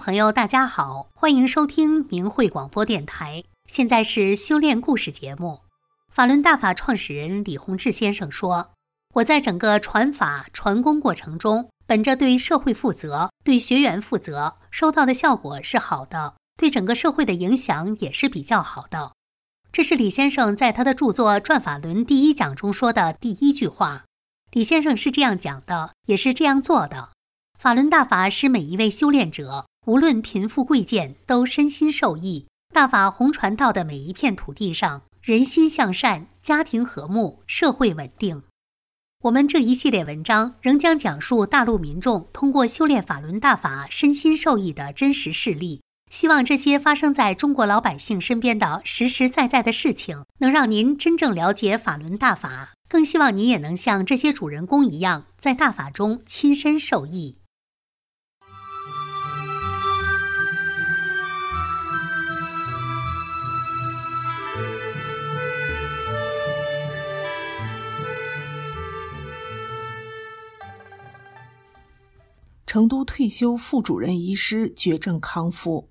朋友，大家好，欢迎收听明慧广播电台。现在是修炼故事节目。法轮大法创始人李洪志先生说：“我在整个传法传功过程中，本着对社会负责、对学员负责，收到的效果是好的，对整个社会的影响也是比较好的。”这是李先生在他的著作《转法轮》第一讲中说的第一句话。李先生是这样讲的，也是这样做的。法轮大法使每一位修炼者，无论贫富贵贱，都身心受益。大法红传到的每一片土地上，人心向善，家庭和睦，社会稳定。我们这一系列文章仍将讲述大陆民众通过修炼法轮大法身心受益的真实事例。希望这些发生在中国老百姓身边的实实在在的事情，能让您真正了解法轮大法。更希望您也能像这些主人公一样，在大法中亲身受益。成都退休副主任医师绝症康复。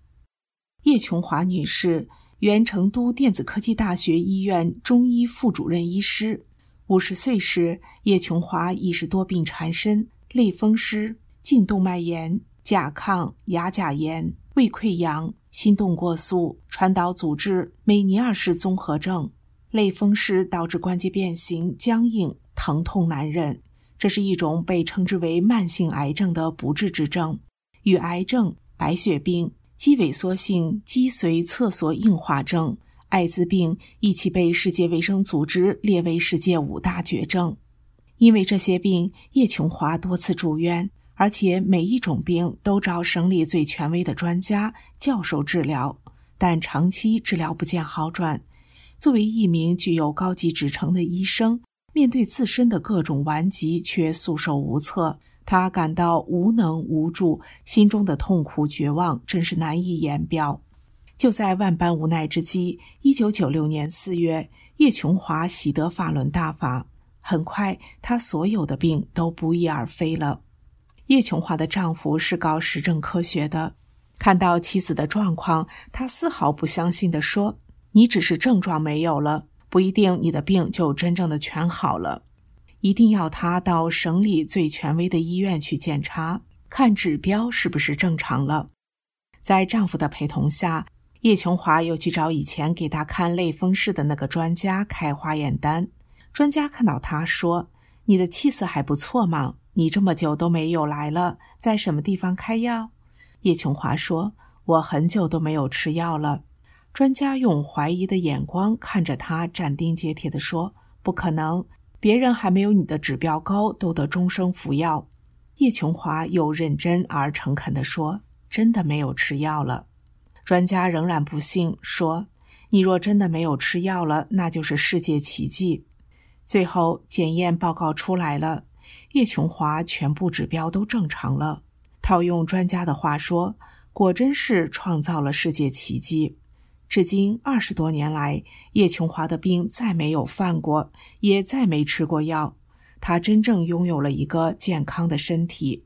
叶琼华女士，原成都电子科技大学医院中医副主任医师。五十岁时，叶琼华已是多病缠身：类风湿、颈动脉炎、甲亢、亚甲炎、胃溃疡、心动过速、传导阻滞、美尼尔氏综合症。类风湿导致关节变形、僵硬、疼痛难忍，这是一种被称之为慢性癌症的不治之症，与癌症、白血病。肌萎缩性脊髓侧索硬化症、艾滋病一起被世界卫生组织列为世界五大绝症。因为这些病，叶琼华多次住院，而且每一种病都找省里最权威的专家教授治疗，但长期治疗不见好转。作为一名具有高级职称的医生，面对自身的各种顽疾，却束手无策。他感到无能无助，心中的痛苦绝望真是难以言表。就在万般无奈之际，一九九六年四月，叶琼华喜得法轮大法，很快他所有的病都不翼而飞了。叶琼华的丈夫是搞实证科学的，看到妻子的状况，他丝毫不相信地说：“你只是症状没有了，不一定你的病就真正的全好了。”一定要她到省里最权威的医院去检查，看指标是不是正常了。在丈夫的陪同下，叶琼华又去找以前给她看类风湿的那个专家开化验单。专家看到她说：“你的气色还不错嘛，你这么久都没有来了，在什么地方开药？”叶琼华说：“我很久都没有吃药了。”专家用怀疑的眼光看着他，斩钉截铁地说：“不可能。”别人还没有你的指标高，都得终生服药。叶琼华又认真而诚恳地说：“真的没有吃药了。”专家仍然不信，说：“你若真的没有吃药了，那就是世界奇迹。”最后检验报告出来了，叶琼华全部指标都正常了。套用专家的话说，果真是创造了世界奇迹。至今二十多年来，叶琼华的病再没有犯过，也再没吃过药。他真正拥有了一个健康的身体。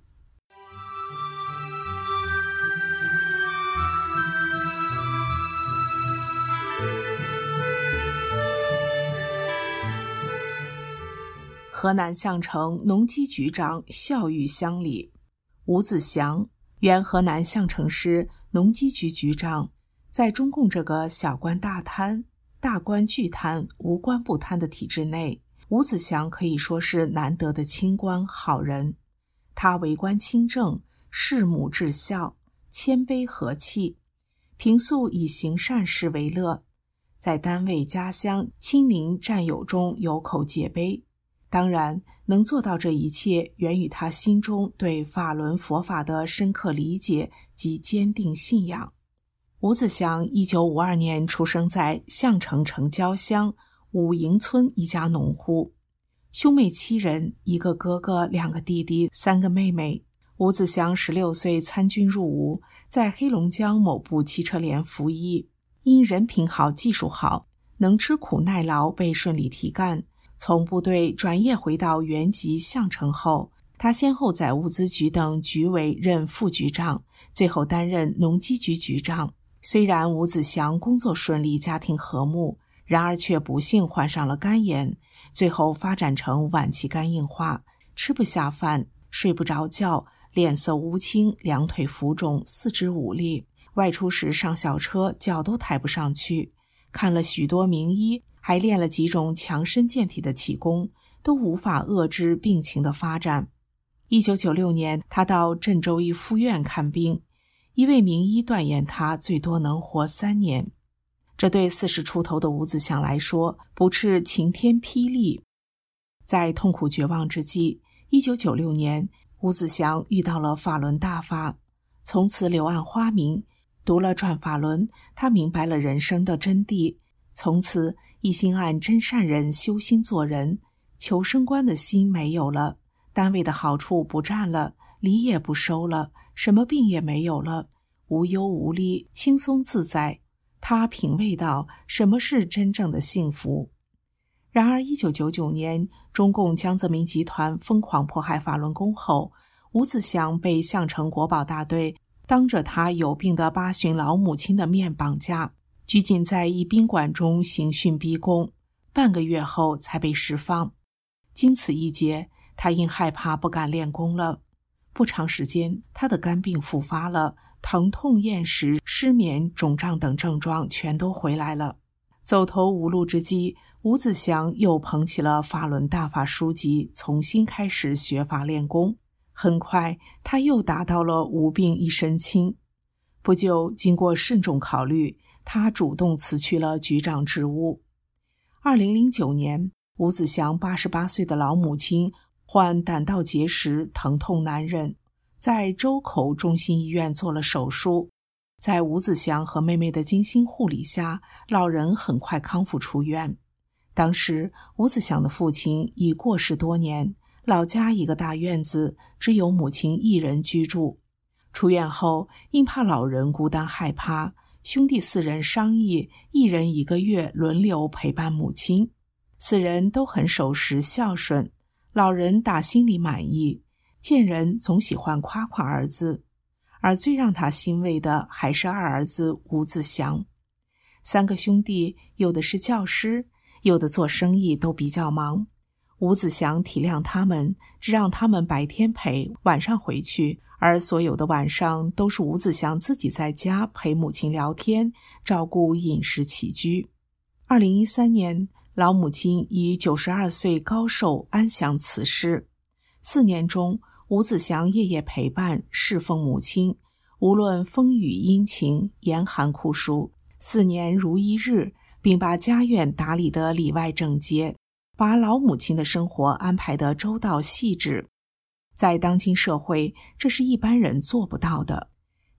河南项城农机局长孝育乡里，吴子祥，原河南项城市农机局局长。在中共这个小官大贪、大官巨贪、无官不贪的体制内，吴子祥可以说是难得的清官好人。他为官清正，事母至孝，谦卑和气，平素以行善事为乐，在单位、家乡、亲邻、战友中有口皆碑。当然，能做到这一切，源于他心中对法轮佛法的深刻理解及坚定信仰。吴子祥一九五二年出生在项城城郊乡五营村一家农户，兄妹七人，一个哥哥，两个弟弟，三个妹妹。吴子祥十六岁参军入伍，在黑龙江某部汽车连服役，因人品好、技术好，能吃苦耐劳，被顺利提干。从部队转业回到原籍项城后，他先后在物资局等局委任副局长，最后担任农机局局长。虽然吴子祥工作顺利，家庭和睦，然而却不幸患上了肝炎，最后发展成晚期肝硬化，吃不下饭，睡不着觉，脸色乌青，两腿浮肿，四肢无力。外出时上小车，脚都抬不上去。看了许多名医，还练了几种强身健体的气功，都无法遏制病情的发展。一九九六年，他到郑州一附院看病，一位名医断言他最多能活三年。这对四十出头的吴子祥来说，不啻晴天霹雳。在痛苦绝望之际，一九九六年，吴子祥遇到了法轮大法，从此柳暗花明。读了《转法轮》，他明白了人生的真谛，从此一心按真善人修心做人，求升官的心没有了，单位的好处不占了，礼也不收了，什么病也没有了，无忧无虑，轻松自在。他品味到什么是真正的幸福。然而，一九九九年，中共江泽民集团疯狂迫害法轮功后，吴子祥被项城国保大队。当着他有病的八旬老母亲的面绑架，拘禁在一宾馆中刑讯逼供，半个月后才被释放。经此一劫，他因害怕不敢练功了。不长时间，他的肝病复发了，疼痛、厌食、失眠、肿胀等症状全都回来了。走投无路之际，吴子祥又捧起了法轮大法书籍，重新开始学法练功。很快，他又达到了无病一身轻。不久，经过慎重考虑，他主动辞去了局长职务。二零零九年，吴子祥八十八岁的老母亲患胆道结石，疼痛难忍，在周口中心医院做了手术。在吴子祥和妹妹的精心护理下，老人很快康复出院。当时，吴子祥的父亲已过世多年。老家一个大院子，只有母亲一人居住。出院后，因怕老人孤单害怕，兄弟四人商议，一人一个月轮流陪伴母亲。四人都很守时孝顺，老人打心里满意。见人总喜欢夸夸儿子，而最让他欣慰的还是二儿子吴子祥。三个兄弟，有的是教师，有的做生意，都比较忙。吴子祥体谅他们，只让他们白天陪，晚上回去，而所有的晚上都是吴子祥自己在家陪母亲聊天，照顾饮食起居。二零一三年，老母亲以九十二岁高寿安详辞世。四年中，吴子祥夜夜陪伴侍奉母亲，无论风雨阴晴、严寒酷暑，四年如一日，并把家院打理得里外整洁。把老母亲的生活安排得周到细致，在当今社会，这是一般人做不到的。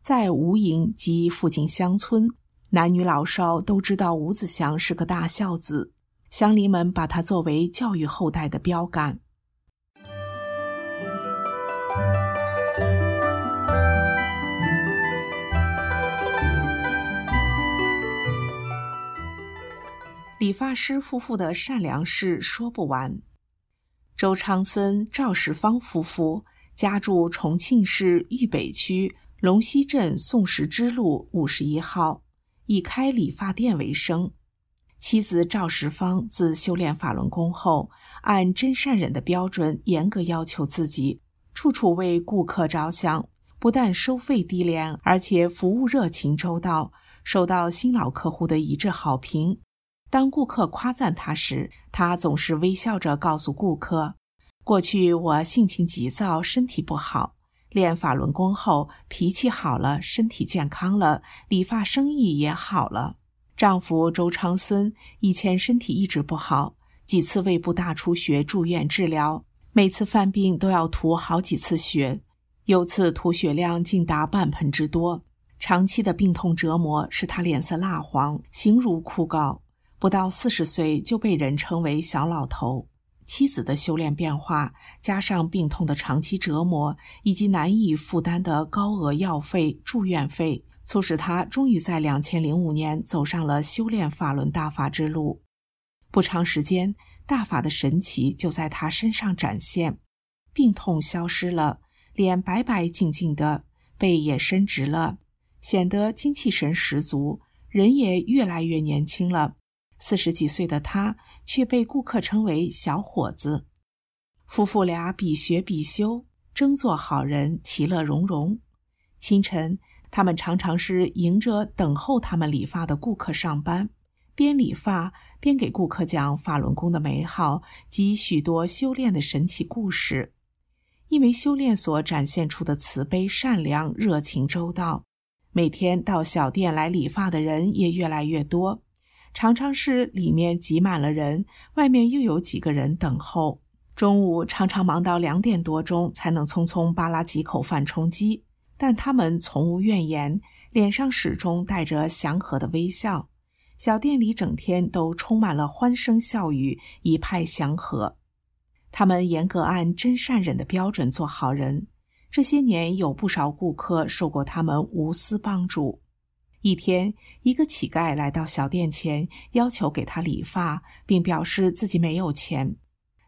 在吴营及附近乡村，男女老少都知道吴子祥是个大孝子，乡邻们把他作为教育后代的标杆。理发师夫妇的善良事说不完。周昌森、赵世芳夫妇家住重庆市渝北区龙溪镇宋石支路五十一号，以开理发店为生。妻子赵世芳自修炼法轮功后，按真善忍的标准严格要求自己，处处为顾客着想，不但收费低廉，而且服务热情周到，受到新老客户的一致好评。当顾客夸赞他时，他总是微笑着告诉顾客：“过去我性情急躁，身体不好，练法轮功后脾气好了，身体健康了，理发生意也好了。”丈夫周昌森以前身体一直不好，几次胃部大出血住院治疗，每次犯病都要吐好几次血，有次吐血量竟达半盆之多。长期的病痛折磨使他脸色蜡黄，形如枯槁。不到四十岁就被人称为小老头。妻子的修炼变化，加上病痛的长期折磨，以及难以负担的高额药费、住院费，促使他终于在两千零五年走上了修炼法轮大法之路。不长时间，大法的神奇就在他身上展现。病痛消失了，脸白白净净的，背也伸直了，显得精气神十足，人也越来越年轻了。四十几岁的他却被顾客称为“小伙子”。夫妇俩比学比修，争做好人，其乐融融。清晨，他们常常是迎着等候他们理发的顾客上班，边理发边给顾客讲法轮功的美好及许多修炼的神奇故事。因为修炼所展现出的慈悲、善良、热情、周到，每天到小店来理发的人也越来越多。常常是里面挤满了人，外面又有几个人等候。中午常常忙到两点多钟才能匆匆扒拉几口饭充饥，但他们从无怨言，脸上始终带着祥和的微笑。小店里整天都充满了欢声笑语，一派祥和。他们严格按真善忍的标准做好人。这些年有不少顾客受过他们无私帮助。一天，一个乞丐来到小店前，要求给他理发，并表示自己没有钱。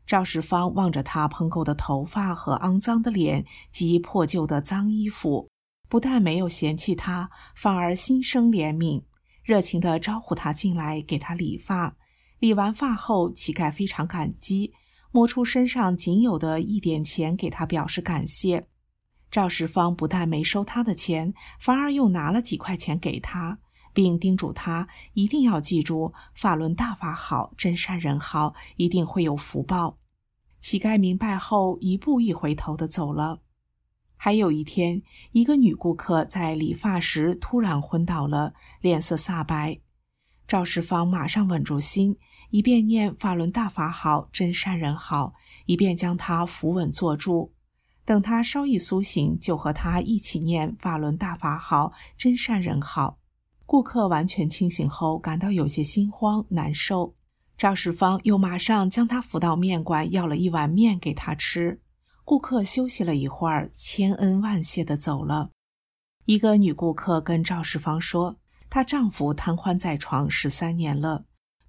赵世芳望着他蓬垢的头发和肮脏的脸及破旧的脏衣服，不但没有嫌弃他，反而心生怜悯，热情地招呼他进来给他理发。理完发后，乞丐非常感激，摸出身上仅有的一点钱给他表示感谢。赵世芳不但没收他的钱，反而又拿了几块钱给他，并叮嘱他一定要记住“法轮大法好，真善人好”，一定会有福报。乞丐明白后，一步一回头的走了。还有一天，一个女顾客在理发时突然昏倒了，脸色煞白。赵世芳马上稳住心，一边念“法轮大法好，真善人好”，一边将她扶稳坐住。等他稍一苏醒，就和他一起念“法轮大法好，真善人好”。顾客完全清醒后，感到有些心慌难受。赵世芳又马上将他扶到面馆，要了一碗面给他吃。顾客休息了一会儿，千恩万谢地走了。一个女顾客跟赵世芳说：“她丈夫瘫痪在床十三年了，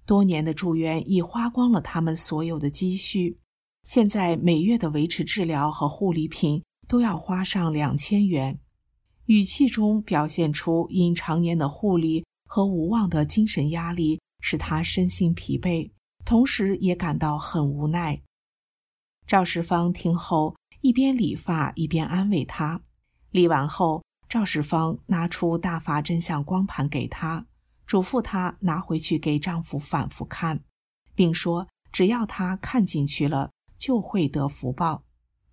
多年的住院已花光了他们所有的积蓄。”现在每月的维持治疗和护理品都要花上两千元，语气中表现出因常年的护理和无望的精神压力使他身心疲惫，同时也感到很无奈。赵世芳听后一边理发一边安慰他。理完后，赵世芳拿出大法真相光盘给他，嘱咐他拿回去给丈夫反复看，并说只要他看进去了。就会得福报。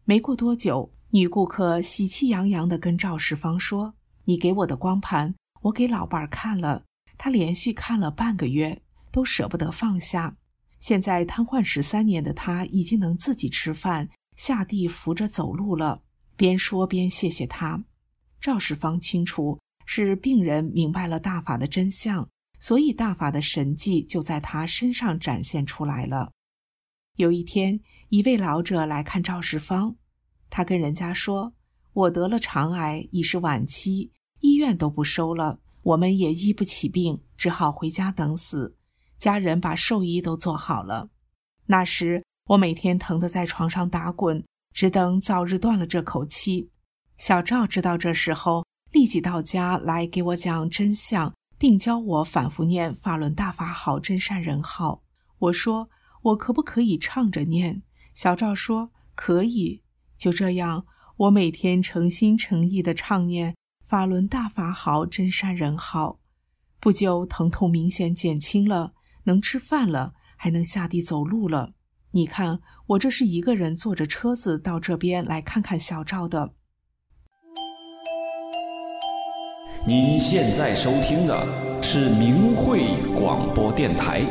没过多久，女顾客喜气洋洋地跟赵世芳说：“你给我的光盘，我给老伴儿看了，他连续看了半个月，都舍不得放下。现在瘫痪十三年的他，已经能自己吃饭、下地扶着走路了。”边说边谢谢他。赵世芳清楚是病人明白了大法的真相，所以大法的神迹就在他身上展现出来了。有一天。一位老者来看赵世芳，他跟人家说：“我得了肠癌，已是晚期，医院都不收了，我们也医不起病，只好回家等死。家人把寿衣都做好了。那时我每天疼得在床上打滚，只等早日断了这口气。”小赵知道这时候，立即到家来给我讲真相，并教我反复念“法轮大法好，真善人好”。我说：“我可不可以唱着念？”小赵说：“可以。”就这样，我每天诚心诚意地唱念“法轮大法好，真善人好”。不久，疼痛明显减轻了，能吃饭了，还能下地走路了。你看，我这是一个人坐着车子到这边来看看小赵的。您现在收听的是明慧广播电台。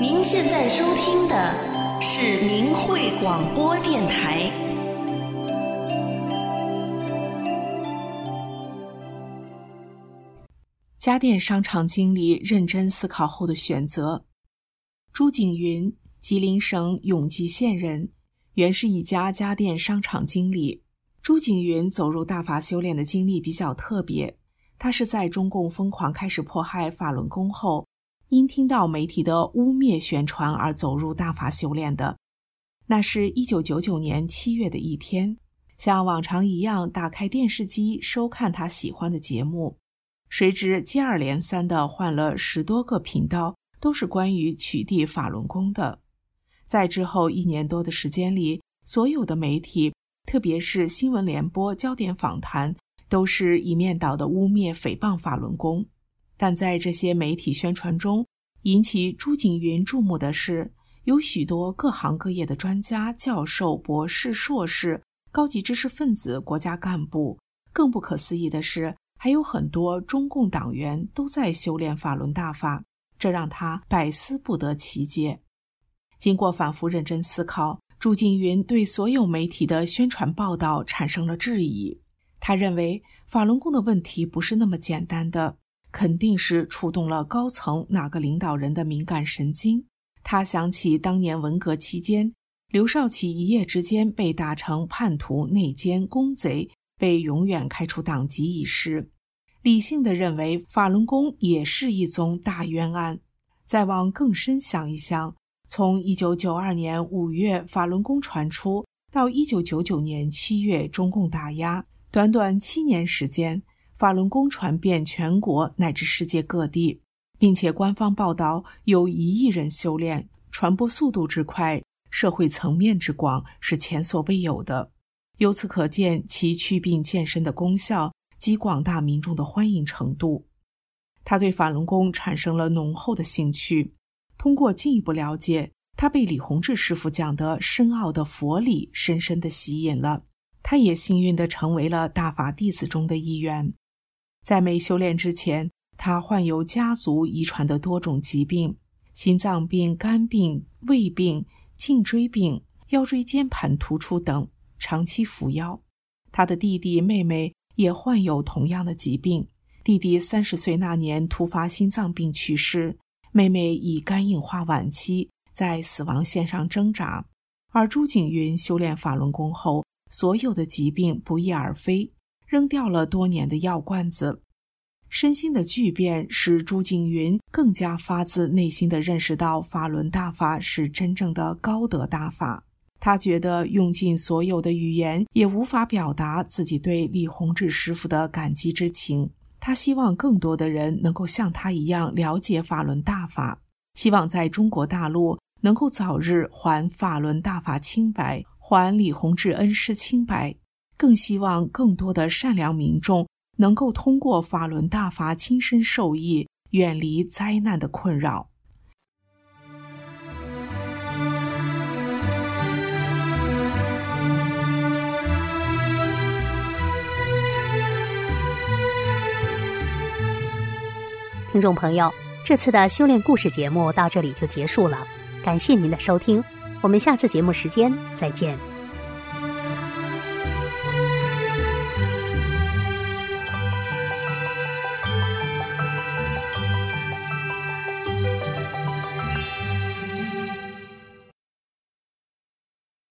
您现在收听的。是明慧广播电台。家电商场经理认真思考后的选择。朱景云，吉林省永吉县人，原是一家家电商场经理。朱景云走入大法修炼的经历比较特别，他是在中共疯狂开始迫害法轮功后。因听到媒体的污蔑宣传而走入大法修炼的。那是一九九九年七月的一天，像往常一样打开电视机收看他喜欢的节目，谁知接二连三的换了十多个频道，都是关于取缔法轮功的。在之后一年多的时间里，所有的媒体，特别是新闻联播、焦点访谈，都是一面倒的污蔑、诽谤法轮功。但在这些媒体宣传中，引起朱景云注目的是，有许多各行各业的专家、教授、博士、硕士、高级知识分子、国家干部。更不可思议的是，还有很多中共党员都在修炼法轮大法，这让他百思不得其解。经过反复认真思考，朱景云对所有媒体的宣传报道产生了质疑。他认为法轮功的问题不是那么简单的，肯定是触动了高层哪个领导人的敏感神经。他想起当年文革期间，刘少奇一夜之间被打成叛徒、内奸、公贼，被永远开除党籍一事，理性的认为法轮功也是一宗大冤案。再往更深想一想。从一九九二年五月法轮功传出，到一九九九年七月中共打压，短短七年时间，法轮功传遍全国乃至世界各地，并且官方报道有一亿人修炼，传播速度之快，社会层面之广是前所未有的。由此可见其祛病健身的功效及广大民众的欢迎程度。他对法轮功产生了浓厚的兴趣。通过进一步了解，他被李洪志师傅讲的深奥的佛理深深的吸引了。他也幸运的成为了大法弟子中的一员。在没修炼之前，他患有家族遗传的多种疾病，心脏病、肝病、胃病、颈椎病、腰椎间盘突出等，长期服药。他的弟弟妹妹也患有同样的疾病。弟弟三十岁那年突发心脏病去世。妹妹以肝硬化晚期，在死亡线上挣扎，而朱景云修炼法轮功后，所有的疾病不翼而飞，扔掉了多年的药罐子。身心的巨变使朱景云更加发自内心的认识到法轮大法是真正的高德大法。他觉得用尽所有的语言也无法表达自己对李洪志师傅的感激之情。他希望更多的人能够像他一样了解法轮大法，希望在中国大陆能够早日还法轮大法清白，还李洪志恩师清白。更希望更多的善良民众能够通过法轮大法亲身受益，远离灾难的困扰。听众朋友，这次的修炼故事节目到这里就结束了，感谢您的收听，我们下次节目时间再见。